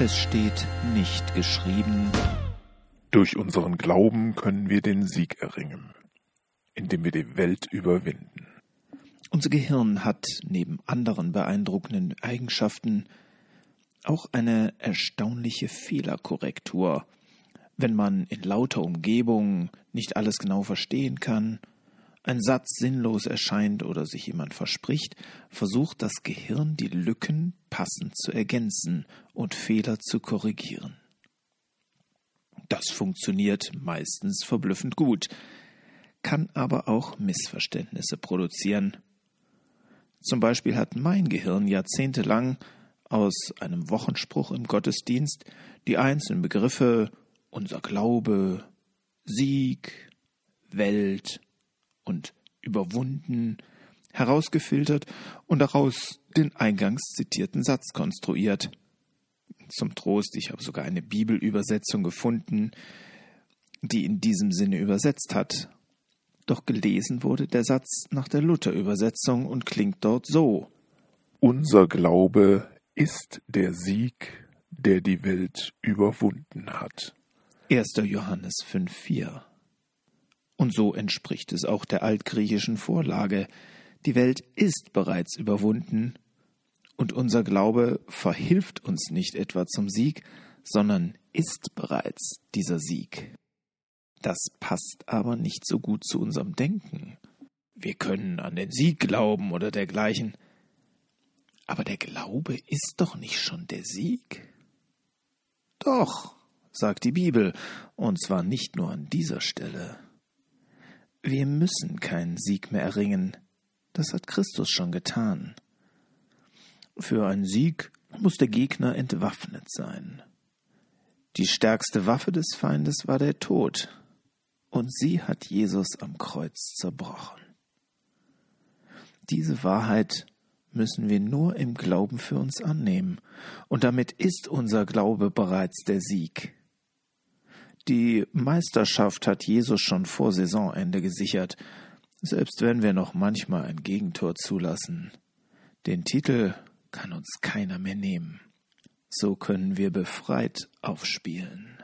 Es steht nicht geschrieben. Durch unseren Glauben können wir den Sieg erringen, indem wir die Welt überwinden. Unser Gehirn hat neben anderen beeindruckenden Eigenschaften auch eine erstaunliche Fehlerkorrektur. Wenn man in lauter Umgebung nicht alles genau verstehen kann, ein Satz sinnlos erscheint oder sich jemand verspricht, versucht das Gehirn die Lücken passend zu ergänzen und Fehler zu korrigieren. Das funktioniert meistens verblüffend gut, kann aber auch Missverständnisse produzieren. Zum Beispiel hat mein Gehirn jahrzehntelang aus einem Wochenspruch im Gottesdienst die einzelnen Begriffe unser Glaube, Sieg, Welt und überwunden herausgefiltert und daraus den eingangs zitierten Satz konstruiert. Zum Trost, ich habe sogar eine Bibelübersetzung gefunden, die in diesem Sinne übersetzt hat. Doch gelesen wurde der Satz nach der Luther-Übersetzung und klingt dort so. Unser Glaube ist der Sieg, der die Welt überwunden hat. 1. Johannes 5,4 Und so entspricht es auch der altgriechischen Vorlage. Die Welt ist bereits überwunden, und unser Glaube verhilft uns nicht etwa zum Sieg, sondern ist bereits dieser Sieg. Das passt aber nicht so gut zu unserem Denken. Wir können an den Sieg glauben oder dergleichen. Aber der Glaube ist doch nicht schon der Sieg? Doch, sagt die Bibel, und zwar nicht nur an dieser Stelle. Wir müssen keinen Sieg mehr erringen, das hat Christus schon getan. Für einen Sieg muss der Gegner entwaffnet sein. Die stärkste Waffe des Feindes war der Tod, und sie hat Jesus am Kreuz zerbrochen. Diese Wahrheit müssen wir nur im Glauben für uns annehmen, und damit ist unser Glaube bereits der Sieg. Die Meisterschaft hat Jesus schon vor Saisonende gesichert, selbst wenn wir noch manchmal ein Gegentor zulassen. Den Titel kann uns keiner mehr nehmen. So können wir befreit aufspielen.